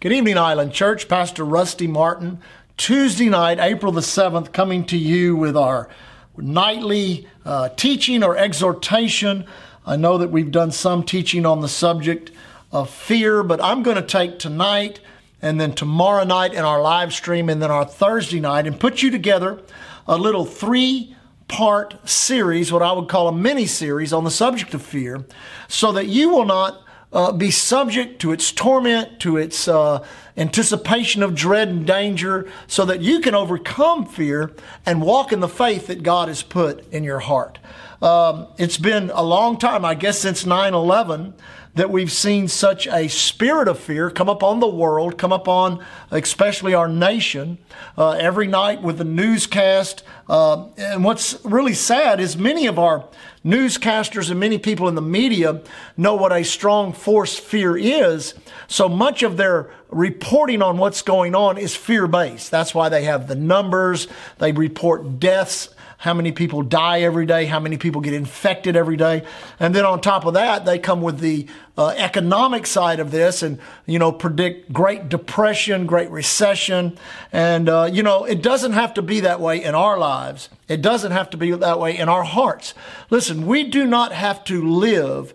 Good evening, Island Church. Pastor Rusty Martin. Tuesday night, April the 7th, coming to you with our nightly uh, teaching or exhortation. I know that we've done some teaching on the subject of fear, but I'm going to take tonight and then tomorrow night in our live stream and then our Thursday night and put you together a little three part series, what I would call a mini series on the subject of fear, so that you will not uh, be subject to its torment, to its uh, anticipation of dread and danger, so that you can overcome fear and walk in the faith that God has put in your heart. Um, it's been a long time, I guess, since 9 11 that we've seen such a spirit of fear come upon the world, come upon especially our nation, uh, every night with the newscast. Uh, and what's really sad is many of our newscasters and many people in the media know what a strong force fear is. So much of their reporting on what's going on is fear based. That's why they have the numbers, they report deaths how many people die every day, how many people get infected every day. And then on top of that, they come with the uh, economic side of this and, you know, predict great depression, great recession. And, uh, you know, it doesn't have to be that way in our lives. It doesn't have to be that way in our hearts. Listen, we do not have to live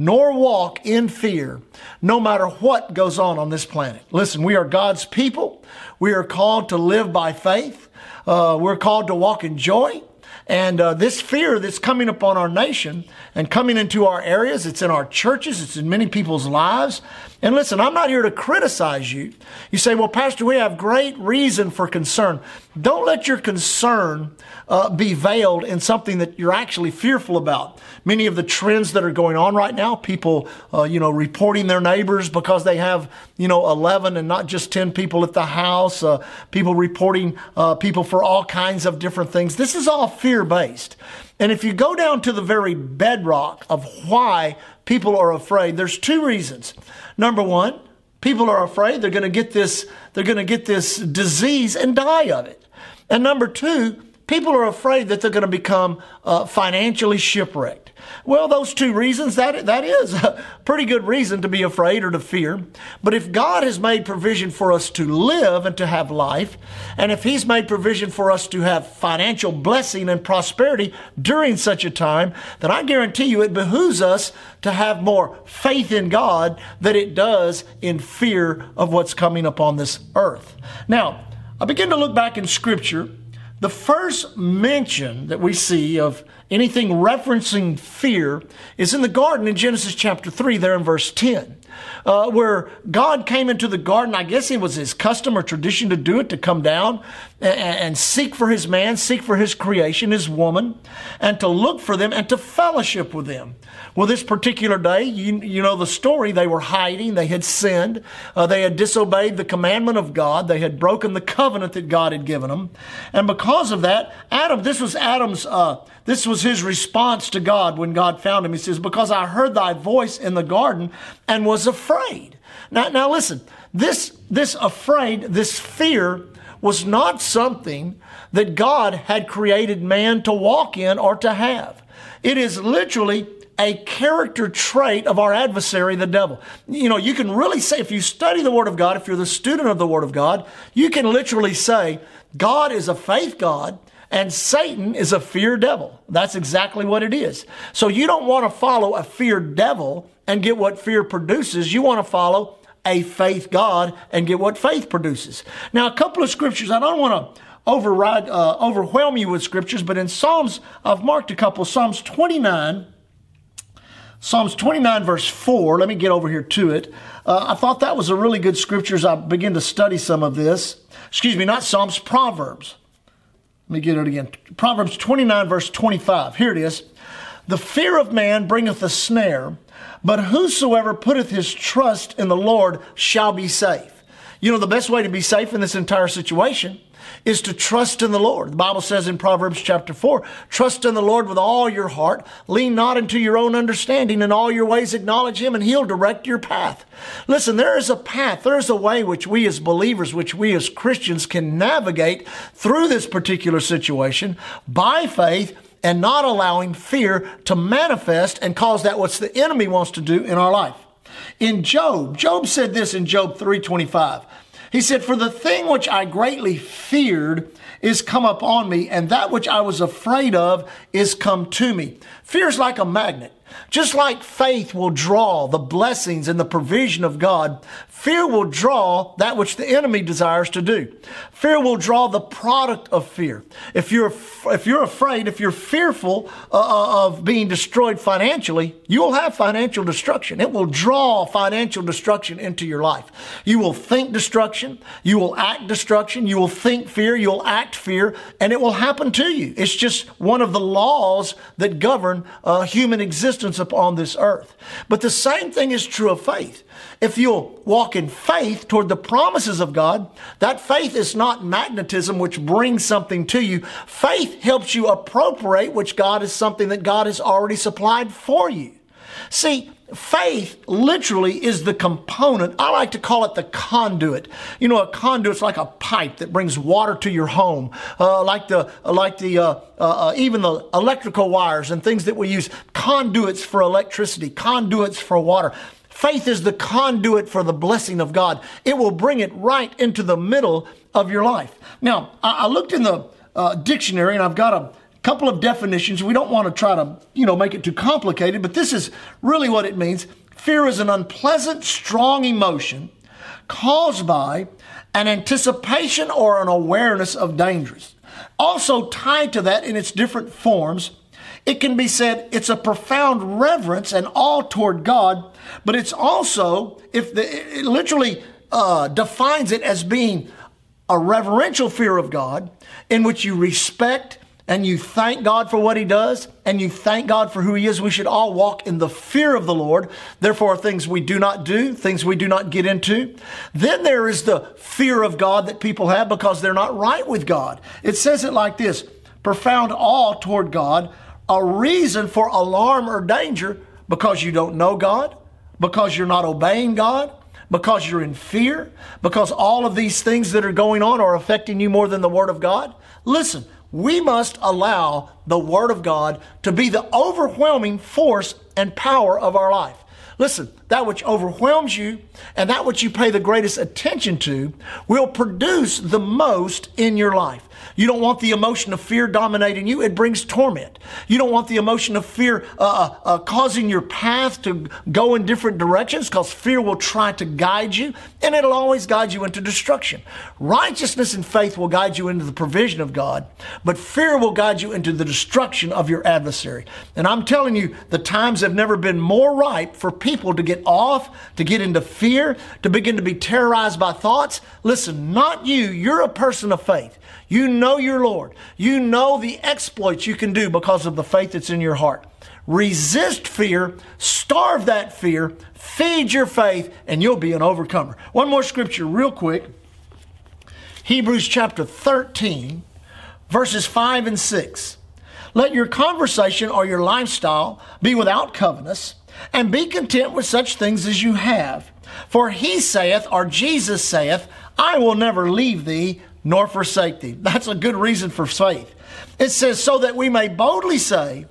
nor walk in fear, no matter what goes on on this planet. Listen, we are God's people. We are called to live by faith. Uh, we're called to walk in joy. And uh, this fear that's coming upon our nation and coming into our areas, it's in our churches, it's in many people's lives. And listen, I'm not here to criticize you. You say, well, Pastor, we have great reason for concern. Don't let your concern uh, be veiled in something that you're actually fearful about. Many of the trends that are going on right now, people, uh, you know, reporting their neighbors because they have, you know, 11 and not just 10 people at the house, uh, people reporting uh, people for all kinds of different things. This is all fear based. And if you go down to the very bedrock of why people are afraid, there's two reasons. Number one, people are afraid they're going to get this, they're going to get this disease and die of it. And number two, people are afraid that they're going to become uh, financially shipwrecked. Well, those two reasons, that, that is a pretty good reason to be afraid or to fear. But if God has made provision for us to live and to have life, and if He's made provision for us to have financial blessing and prosperity during such a time, then I guarantee you it behooves us to have more faith in God than it does in fear of what's coming upon this earth. Now, I begin to look back in Scripture. The first mention that we see of anything referencing fear is in the garden in Genesis chapter 3, there in verse 10 uh, where God came into the garden. I guess it was his custom or tradition to do it, to come down and, seek for his man, seek for his creation, his woman, and to look for them and to fellowship with them. Well, this particular day, you, you know the story. They were hiding. They had sinned. Uh, they had disobeyed the commandment of God. They had broken the covenant that God had given them. And because of that, Adam, this was Adam's, uh, this was his response to God when God found him. He says, because I heard thy voice in the garden and was afraid. Now, now listen, this, this afraid, this fear was not something that God had created man to walk in or to have. It is literally a character trait of our adversary, the devil. You know, you can really say, if you study the Word of God, if you're the student of the Word of God, you can literally say, God is a faith God and Satan is a fear devil. That's exactly what it is. So you don't want to follow a fear devil and get what fear produces. You want to follow a faith God and get what faith produces. Now, a couple of scriptures. I don't want to override, uh, overwhelm you with scriptures, but in Psalms, I've marked a couple. Psalms 29. Psalms 29, verse 4. Let me get over here to it. Uh, I thought that was a really good scripture as I begin to study some of this. Excuse me, not Psalms, Proverbs. Let me get it again. Proverbs 29, verse 25. Here it is. The fear of man bringeth a snare, but whosoever putteth his trust in the Lord shall be safe. You know, the best way to be safe in this entire situation is to trust in the Lord. The Bible says in Proverbs chapter 4, trust in the Lord with all your heart, lean not into your own understanding, in all your ways acknowledge Him, and He'll direct your path. Listen, there is a path, there is a way which we as believers, which we as Christians can navigate through this particular situation by faith and not allowing fear to manifest and cause that what the enemy wants to do in our life. In Job, Job said this in Job 325. He said, For the thing which I greatly feared is come upon me, and that which I was afraid of is come to me. Fear is like a magnet. Just like faith will draw the blessings and the provision of God, fear will draw that which the enemy desires to do. Fear will draw the product of fear. If you're if you're afraid, if you're fearful uh, uh, of being destroyed financially, you will have financial destruction. It will draw financial destruction into your life. You will think destruction, you will act destruction, you will think fear, you'll act fear, and it will happen to you. It's just one of the laws that govern uh, human existence upon this earth. But the same thing is true of faith. If you'll walk in faith toward the promises of God, that faith is not magnetism which brings something to you. Faith helps you appropriate which God is something that God has already supplied for you. See, faith literally is the component. I like to call it the conduit. You know, a conduit's like a pipe that brings water to your home, uh, like the like the uh, uh, uh, even the electrical wires and things that we use. Conduits for electricity, conduits for water. Faith is the conduit for the blessing of God. It will bring it right into the middle of your life. Now, I, I looked in the uh, dictionary and I've got a couple of definitions. We don't want to try to, you know, make it too complicated, but this is really what it means. Fear is an unpleasant, strong emotion caused by an anticipation or an awareness of dangers. Also tied to that in its different forms, it can be said it's a profound reverence and awe toward God, but it's also, if the, it literally uh, defines it as being a reverential fear of God in which you respect and you thank God for what He does, and you thank God for who He is, we should all walk in the fear of the Lord. Therefore, things we do not do, things we do not get into. Then there is the fear of God that people have because they're not right with God. It says it like this profound awe toward God, a reason for alarm or danger because you don't know God, because you're not obeying God, because you're in fear, because all of these things that are going on are affecting you more than the Word of God. Listen, we must allow the Word of God to be the overwhelming force and power of our life. Listen, that which overwhelms you and that which you pay the greatest attention to will produce the most in your life. You don't want the emotion of fear dominating you. It brings torment. You don't want the emotion of fear uh, uh, uh causing your path to go in different directions because fear will try to guide you and it'll always guide you into destruction. Righteousness and faith will guide you into the provision of God, but fear will guide you into the destruction of your adversary. And I'm telling you, the times have never been more ripe for people to get off, to get into fear, to begin to be terrorized by thoughts. Listen, not you. You're a person of faith. You know your Lord. You know the exploits you can do because of the faith that's in your heart. Resist fear, starve that fear, feed your faith, and you'll be an overcomer. One more scripture, real quick Hebrews chapter 13, verses 5 and 6. Let your conversation or your lifestyle be without covetousness, and be content with such things as you have. For he saith, or Jesus saith, I will never leave thee nor forsake thee. That's a good reason for faith. It says, so that we may boldly say,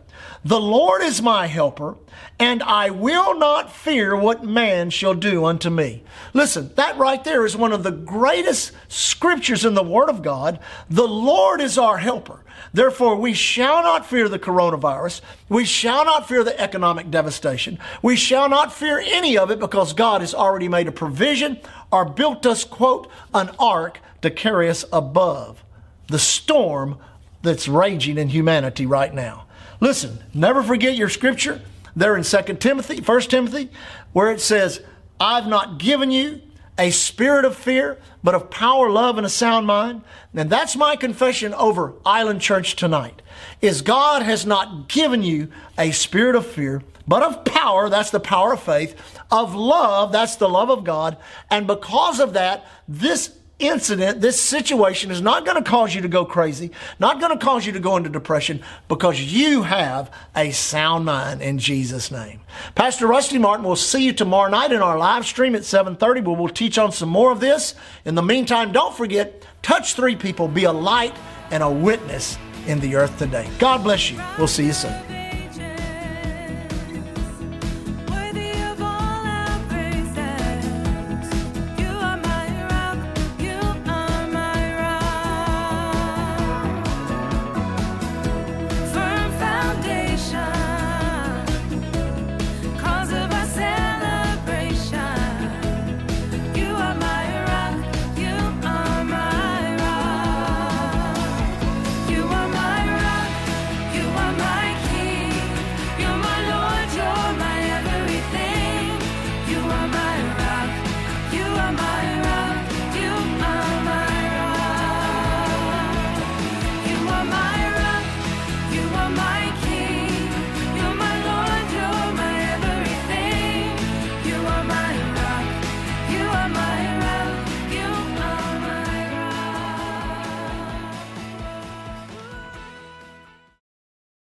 The Lord is my helper, and I will not fear what man shall do unto me. Listen, that right there is one of the greatest scriptures in the Word of God. The Lord is our helper. Therefore, we shall not fear the coronavirus. We shall not fear the economic devastation. We shall not fear any of it because God has already made a provision or built us, quote, an ark to carry us above the storm that's raging in humanity right now. Listen, never forget your scripture there in 2 Timothy, 1 Timothy, where it says, I've not given you a spirit of fear, but of power, love, and a sound mind. And that's my confession over Island Church tonight, is God has not given you a spirit of fear, but of power, that's the power of faith, of love, that's the love of God. And because of that, this incident, this situation is not going to cause you to go crazy, not going to cause you to go into depression because you have a sound mind in Jesus' name. Pastor Rusty Martin will see you tomorrow night in our live stream at 7:30 where we'll teach on some more of this. In the meantime, don't forget, touch three people, be a light and a witness in the earth today. God bless you. We'll see you soon.